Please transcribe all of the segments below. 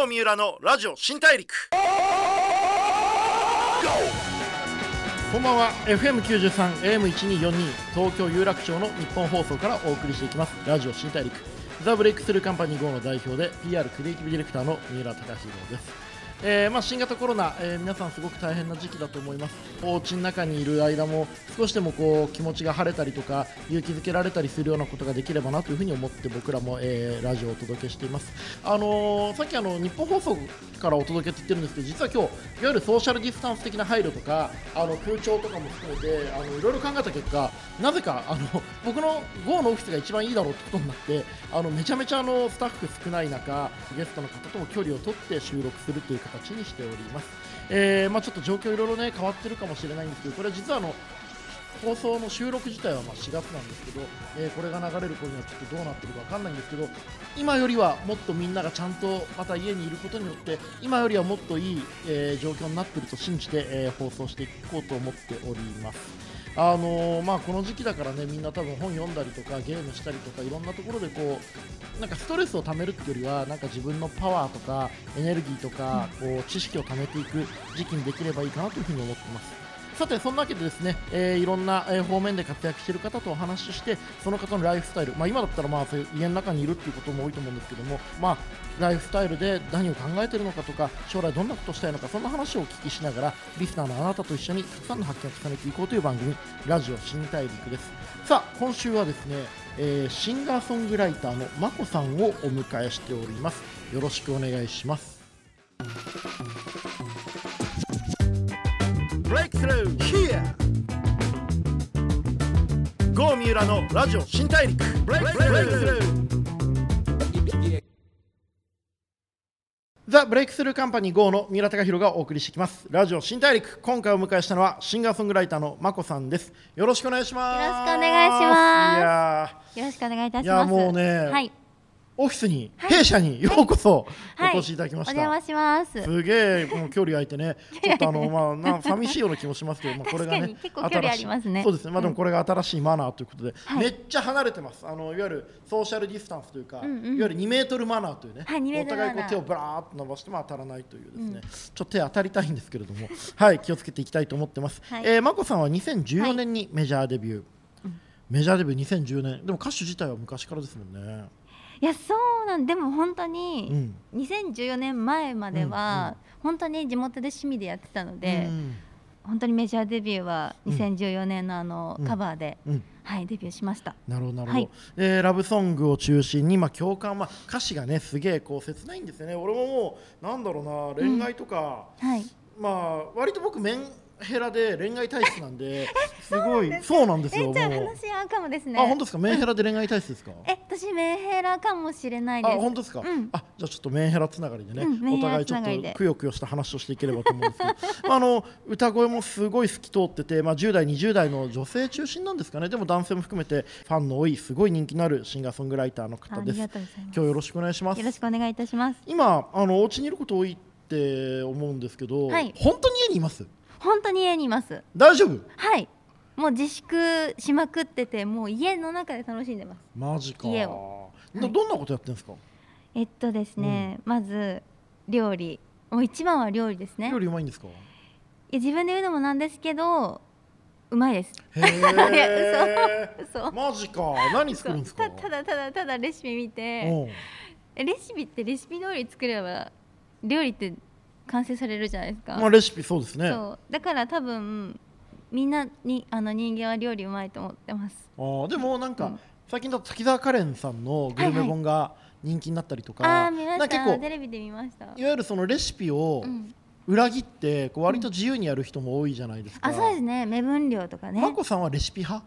郷三浦のラジオ新大陸。こんばんは。FM93 AM1242 東京有楽町の日本放送からお送りしていきます。ラジオ新大陸。ザ・ブレイクスルーカンパニー GO の代表で PR クリエイティブディレクターの三浦貴弘です。えーまあ、新型コロナ、えー、皆さんすごく大変な時期だと思います。お家の中にいる間も少しでもこう気持ちが晴れたりとか勇気づけられたりするようなことができればなというふうに思って僕らも、えー、ラジオをお届けしています、あの、さっきあの日本放送からお届けって言ってるんですけど実は今日いわゆるソーシャルディスタンス的な配慮とかあの空調とかも含めてあのいろいろ考えた結果なぜかあの僕の GO のオフィスが一番いいだろうってことになってあのめちゃめちゃあのスタッフ少ない中ゲストの方とも距離を取って収録するという形形にしております、えー、まあ、ちょっと状況いろいろね変わってるかもしれないんですけどこれは実はあの放送の収録自体はま4月なんですけど、えー、これが流れる頃にはちょっとどうなってるか分かんないんですけど今よりはもっとみんながちゃんとまた家にいることによって今よりはもっといい、えー、状況になってると信じて、えー、放送していこうと思っております。あのー、まあ、この時期だからねみんな多分本読んだりとかゲームしたりとかいろんなところでこうなんかストレスをためるっていうよりはなんか自分のパワーとかエネルギーとかこう知識をためていく時期にできればいいかなというふに思ってます。さてそんなわけでですね、えー、いろんな、方面で活躍している方とお話ししてその方のライフスタイル、まあ、今だったらまあそういう家の中にいるっていうことも多いと思うんですけども、まあ、ライフスタイルで何を考えているのかとか将来どんなことをしたいのかそんな話をお聞きしながらリスナーのあなたと一緒にたくさんの発見を重ねていこうという番組ラジオ新大陸です。さあ今週はですね、えー、シンガーソングライターのまこさんをお迎えしております。よろしくお願いします。Breakthrough here. 郷三浦のラジオ新大陸。Breakthrough. ザ・ブレイクスルーカンパニー GO の三浦貴弘がお送りしてきます。ラジオ新大陸。今回お迎えしたのはシンガーソングライターのまこさんです。よろしくお願いします。よろしくお願いします。よろしくお願いいたします。いやもうね、はいオフィスに、弊社にようこそお越しいただきました。お邪魔します。すげえもう距離空いてね、ちょっとあのまあな寂しいような気もしますけど、まあこれがね結構距離ありますね。そうですね。まあでもこれが新しいマナーということで、めっちゃ離れてます。あのいわゆるソーシャルディスタンスというか、いわゆる2メートルマナーというね、お互いこう手をブラーっと伸ばしても当たらないというですね、ちょっと手当たりたいんですけれども、はい気をつけていきたいと思ってます。えまこさんは2014年にメジャーデビュー。メジャーデビュー2010年。でも歌手自体は昔からですもんねいやそうなんでも本当に2014年前までは本当に地元で趣味でやってたので、本当にメジャーデビューは2014年のあのカバーで、はいデビューしました。なるほどなるほど、はい、えー、ラブソングを中心に、まあ、共感、まあ、歌詞がねすげえこう切ないんですよね。俺ももうなんだろうな恋愛とか、うん、はい。まあ割と僕面ヘラで恋愛体質なんで すごい。そうなんです。よじゃあ話合うかもですね。あ本当ですか？メンヘラで恋愛体質ですか？え私メンヘラかもしれないです。あ本当ですか、うん、あじゃあちょっとメンヘラつながりでね、うん、お互いちょっとくよくよした話をしていければと思うんですけど。あの歌声もすごい透き通っててまあ10代20代の女性中心なんですかね。でも男性も含めてファンの多いすごい人気のあるシンガーソングライターの方です。今日よろしくお願いします。よろしくお願いいたします。今あのお家にいること多いって思うんですけど、はい、本当に家にいます？本当に家にいます。大丈夫？はい。もう自粛しまくっててもう家の中で楽しんでます。マジか。家を、はい、どんなことやってるんですか？えっとですね、うん、まず料理。もう一番は料理ですね。料理うまいんですか？いや自分で言うのもなんですけどうまいです。へえ。そう。マジか。何作るんですか？ただただただレシピ見て。レシピってレシピ通り作れば料理って完成されるじゃないですか。まあレシピそうですね。だから多分みんなにあの人間は料理うまいと思ってます。ああでもなんか、うん、最近だと滝沢カレンさんのグルメ本が人気になったりとか、はいはい、あ見ました結構テレビで見ましたいわゆるそのレシピを、裏切ってこう割と自由にやる人も多いじゃないですか。うん、あそうですね目分量とかね。まこさんはレシピ派？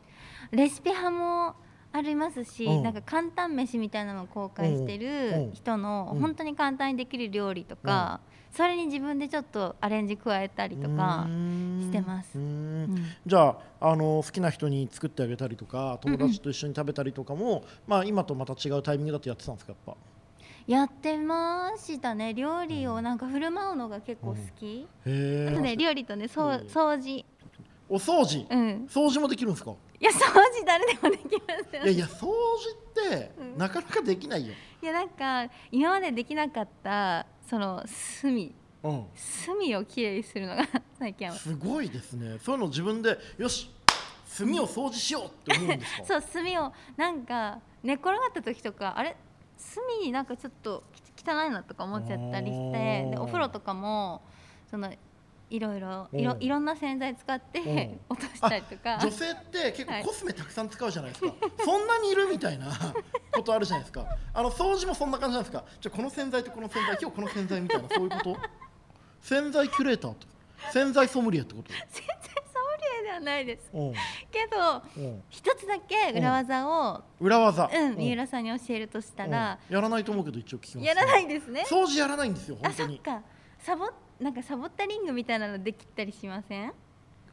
レシピ派もありますし、うん、なんか簡単飯みたいなのを公開してる人の本当に簡単にできる料理とか、それに自分でちょっとアレンジ加えたりとかしてます。うん、じゃああの好きな人に作ってあげたりとか友達と一緒に食べたりとかも、うんうん、まあ、今とまた違うタイミングだとやってたんですかやっぱ？やってましたね。料理をなんか振る舞うのが結構好き、うん、あとね料理とねそう掃除お掃除、うん、掃除もできるんですか？いや掃除誰でもできますよ。いやいや掃除ってなかなかできないよ、いやなんか今までできなかったその隅。うん。隅をきれいにするのが 最近は。すごいですね。そういうの自分でよし炭を掃除しようって思うんですか？そう隅をなんか寝転がった時とかあれ？隅になんかちょっとき汚いなとか思っちゃったりしてでお風呂とかもそのいろいろいろうん。いろんな洗剤使ってうん。落としたりとか。女性って結はい。構コスメたくさん使うじゃないですか、そんなにいるみたいな ことあるじゃないですか。あの掃除もそんな感じなんですか。じゃあこの洗剤とこの洗剤今日この洗剤みたいなそういうこと？洗剤キュレーターと？洗剤ソムリエってこと？洗剤ソムリエではないです。うん。けどうん。一つだけ裏技を裏技。うん三浦さんに教えるとしたらうん。やらないと思うけど一応聞きます。やらないですね。掃除やらないんですよあ本当に。そっか。サボなんかサボったリングみたいなのできたりしません？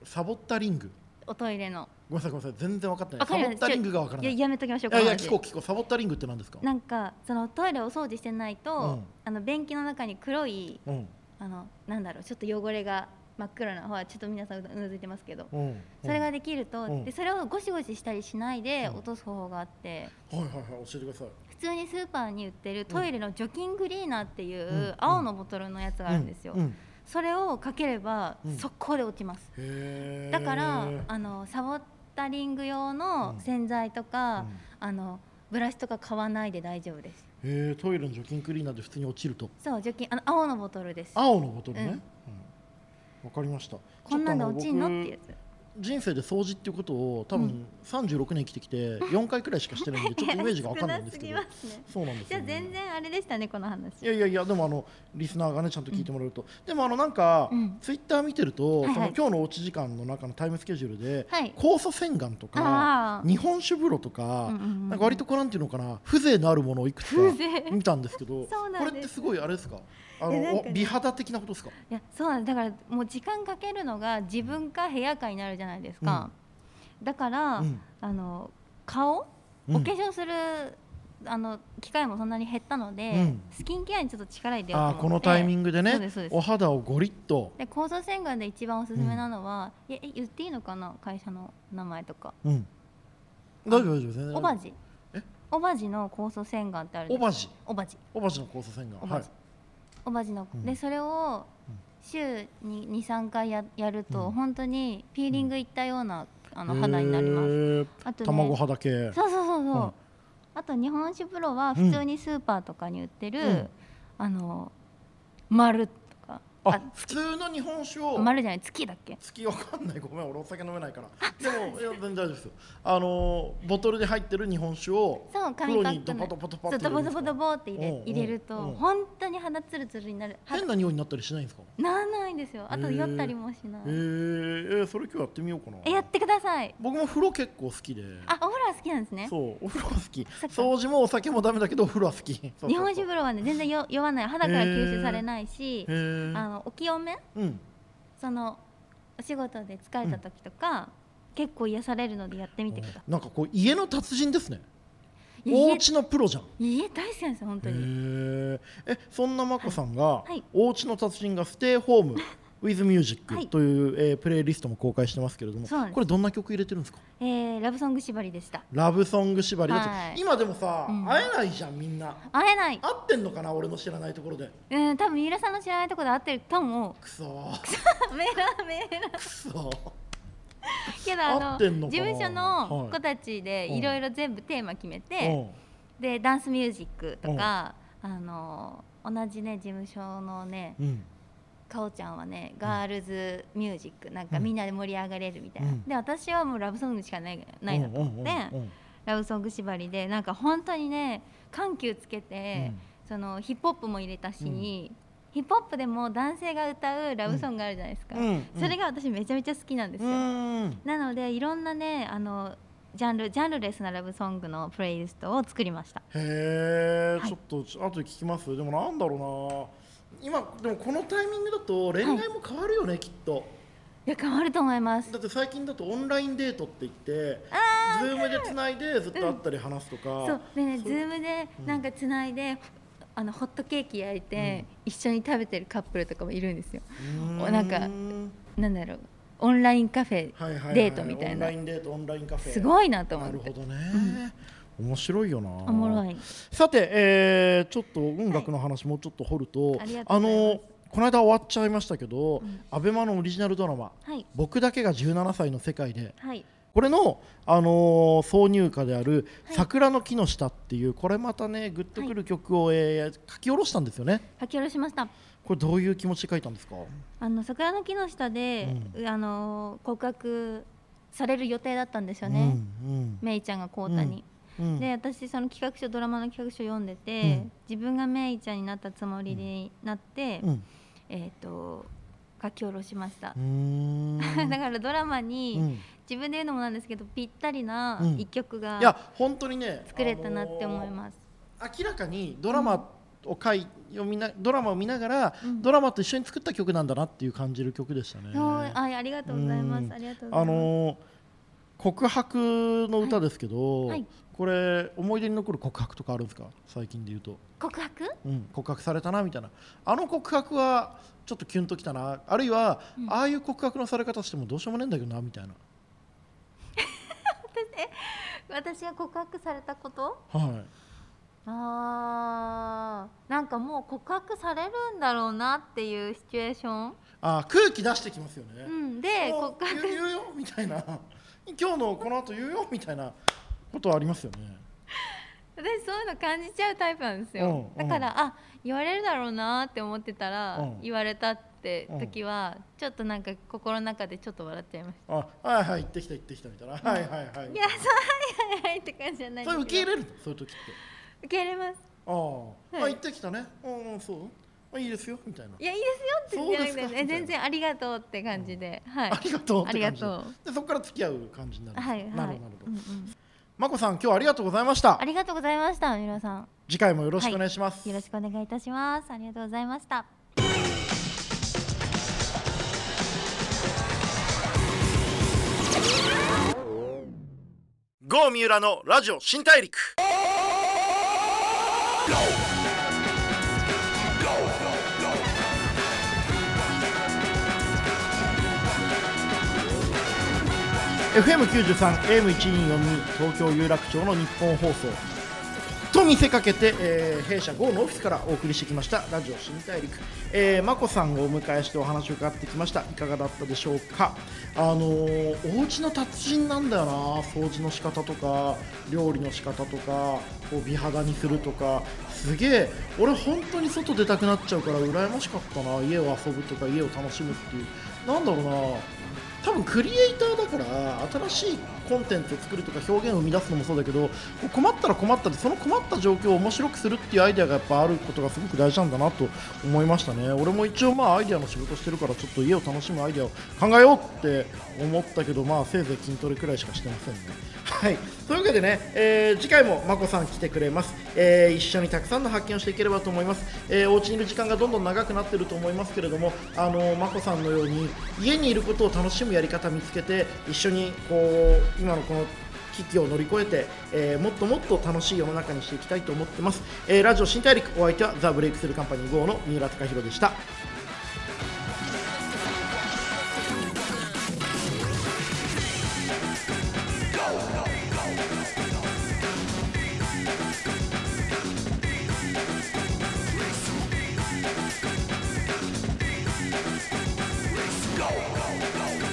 サボったリング？おトイレの。ごめんなさいごめんなさい全然分かってない。サボったリングが分からない。いややめときましょういやいや聞こう聞こう。サボったリングって何ですか？なんかそのトイレをお掃除してないと、うん。あの便器の中に黒いうん。あのなんだろうちょっと汚れが真っ黒なほらちょっと皆さんうなずいてますけど、うん。それができると、うん。でそれをゴシゴシしたりしないでうん。落とす方法があって、はいはいはい教えてください。普通にスーパーに売ってるトイレの除菌クリーナーっていううん。青のボトルのやつがあるんですよ、うん。うん。それをかければうん。速攻で落ちます、へー。だからあのサボタリング用の洗剤とか、うん。あのブラシとか買わないで大丈夫です。へー。トイレの除菌クリーナーで普通に落ちると。そう除菌あの青のボトルです。青のボトルね、うん。うん。わかりました。こんなんで落ちんのっ僕てやつ人生で掃除っていうことを多分36年生きてきて 4回くらいしかしてないんでちょっとイメージが分かんないんですけど。そうなんですじゃあ全然あれでしたねこの話。いやいやいやでもあのリスナーがねちゃんと聞いてもらうと、でもあのなんか、うん。ツイッター見てると、はいはい。その今日のおうち時間の中のタイムスケジュールで、はい。酵素洗顔とか日本酒風呂とか、うんうんうんなんか割とこうなんていうのかな風情のあるものをいくつか見たんですけど これってすごいあれですか？あの美肌的なことですか？いやそうなんですだからもう時間かけるのが自分か部屋かになるじゃないですか、だから、うん。あの顔、うん。お化粧するあの機会もそんなに減ったので、うん。スキンケアにちょっと力入れようと思って。このタイミングでねですそうです。お肌をゴリッと、で酵素洗顔で一番おすすめなのは、いやえ言っていいのかな？会社の名前とか。うん、大丈夫大丈夫全然オバジえ？オバジの酵素洗顔ってあるオバジオバジオバジの酵素洗顔。はいオバジ、オバジの、うん。でそれを週に23回ややると、うん。本当にピーリングいったようなあの肌になります、へー。あとね卵肌系そうそうそうそう、うん。あと日本酒風呂は普通にスーパーとかに売ってる、うん。あの丸あ普通の日本酒を丸じゃない月だっけ？月わかんない。ごめん俺お酒飲めないから。でもいや全然大丈夫ですよ。あのボトルで入ってる日本酒をそう紙パックの。にドパドパドパそうって入れるんですか？ドボドボドボって入れ入れると、うん本当に肌ツルツルになる。肌変な匂いになったりしないんですか？ならないんですよ。あと酔ったりもしない、えー、えーそれ今日やってみようかな。えやってください。僕も風呂結構好きで。あお風呂は好きなんですね。そうお風呂は好き。掃除もお酒もダメだけどお風呂は好き。日本酒風呂はね全然よ酔わない肌から吸収されないしへー。あのお清め？うん。そのお仕事で疲れた時とか、結構癒されるのでやってみてくださなんかこう家の達人ですねお家のプロじゃん。家大好きなんですよ本当に。えそんなまこさんが、い。お家の達人がステイホーム with music はい。という、えープレイリストも公開してますけれどもこれどんな曲入れてるんですか？えーラブソング縛りでした。ラブソング縛り、だってはい。今でもさ、うん。会えないじゃんみんな。会えない。会ってんのかな俺の知らないところで。うん多分三浦さんの知らないところで会ってると思くそー。うメラメラくそー けどあの事務所の子たちではいいろいろ全部テーマ決めて、でダンスミュージックとか、あの同じね事務所のねかおちゃんはねガールズミュージックなんかうん。みんなで盛り上がれるみたいな、うん。で私はもうラブソングしかないないなと思って、ラブソング縛りでなんか本当にね緩急つけて、そのヒップホップも入れたし、うんヒップホップでも男性が歌うラブソングあるじゃないですか、うんうん。それが私めちゃめちゃ好きなんですよ、うん。なのでいろんなねあのジャンルジャンルレスなラブソングのプレイリストを作りました。へえ、はい。ちょっと後で聞きます？でもなんだろうな。今でもこのタイミングだと恋愛も変わるよね、きっと。いや変わると思います。だって最近だとオンラインデートって言ってあズームでつないでずっと会ったり話すとか、そう。でねズームでなんかつないで、あのホットケーキ焼いて、一緒に食べてるカップルとかもいるんですよ。うなんかなんだろうオンラインカフェはいはいはい。デートみたいな。オンラインデートオンラインカフェ。すごいなと思なって。るほどね、面白いよな。おもろい。さて、えーちょっと音楽の話もうちょっと掘ると、ありがとうございます。のこの間終わっちゃいましたけど、ん。アベマのオリジナルドラマはい「僕だけが17歳の世界で」はいこれの、あのー挿入歌である「はい。桜の木の下」っていうこれまたねグッとくる曲を、えー書き下ろしたんですよね。書き下ろしました。これどういう気持ちで書いたんですか？あの桜の木の下で、あの告白される予定だったんですよね、うんめいちゃんがこうたに、うんうん。で私その企画書ドラマの企画書読んでて、うん。自分がめいちゃんになったつもりになって、うん。えっ、と書き下ろしました。う、ーん。だからドラマに、うん自分で言うのもなんですけどぴったりなうん。一曲がいや本当にね作れたなって思います、あのー明らかにドラマを書い読みなドラマを見ながら、うん。ドラマと一緒に作った曲なんだなっていう感じる曲でしたね。あありがとうございます、うん。ありがとうございます、あのー告白の歌ですけど、はいはい。これ思い出に残る告白とかあるんですか？最近で言うと、告白？うん、告白されたなみたいな。あの告白はちょっとキュンときたな。あるいは、うん。ああいう告白のされ方してもどうしようもねえんだけどなみたいな、私が告白されたこと？はい、あーなんかもう告白されるんだろうなっていうシチュエーション、あ空気出してきますよね、うん、でお告白言う言うよみたいな。今日のこの後言うよみたいな。ことはありますよね。私そういうの感じちゃうタイプなんですよ、うんだからあ言われるだろうなって思ってたら、うん。言われたって時は、ちょっとなんか心の中でちょっと笑っちゃいましあはいはい行ってきた行ってきたみたいな、はいはいはい。たいやそうはいはいはいって感じじゃないんそれ受け入れる？のそういう時って。受け入れます。ああ、はい。あ行ってきたね。うんそう。あいいですよみたいな。いやいいですよって言ってなくて全然ありがとうって感じで、はい。ありがとうありがとう。でそこから付き合う感じになる。はいはい。なるほどなるほど。うんうん。まこさん今日はありがとうございました。ありがとうございました皆さん。次回もよろしくお願いします、よろしくお願いいたします。ありがとうございました郷三浦のラジオ新大陸。FM93 AM1242 東京有楽町の日本放送。と見せかけて、えー弊社 GO のオフィスからお送りしてきました。ラジオ新大陸、えー、まこさんをお迎えしてお話を伺ってきました。いかがだったでしょうか？あのーお家の達人なんだよな。掃除の仕方とか料理の仕方とかこう美肌にするとか。すげえ。俺本当に外出たくなっちゃうから羨ましかったな。家を遊ぶとか家を楽しむっていう。なんだろうな。多分クリエイターだから新しいコンテンツを作るとか表現を生み出すのもそうだけど困ったら困ったでその困った状況を面白くするっていうアイデアがやっぱあることがすごく大事なんだなと思いましたね。俺も一応まあアイデアの仕事してるからちょっと家を楽しむアイデアを考えようって思ったけどまあせいぜい筋トレくらいしかしてませんね。はい。というわけでね、えー次回もまこさん来てくれます、えー一緒にたくさんの発見をしていければと思います、えーお家にいる時間がどんどん長くなってると思いますけれどもあのまこさんのように家にいることを楽しむやり方見つけて一緒にこう今のこの危機を乗り越えて、えーもっともっと楽しい世の中にしていきたいと思ってます、えーラジオ新大陸お相手はザ・ブレイクスルーカンパニー GO の三浦貴大でした。go, go, go.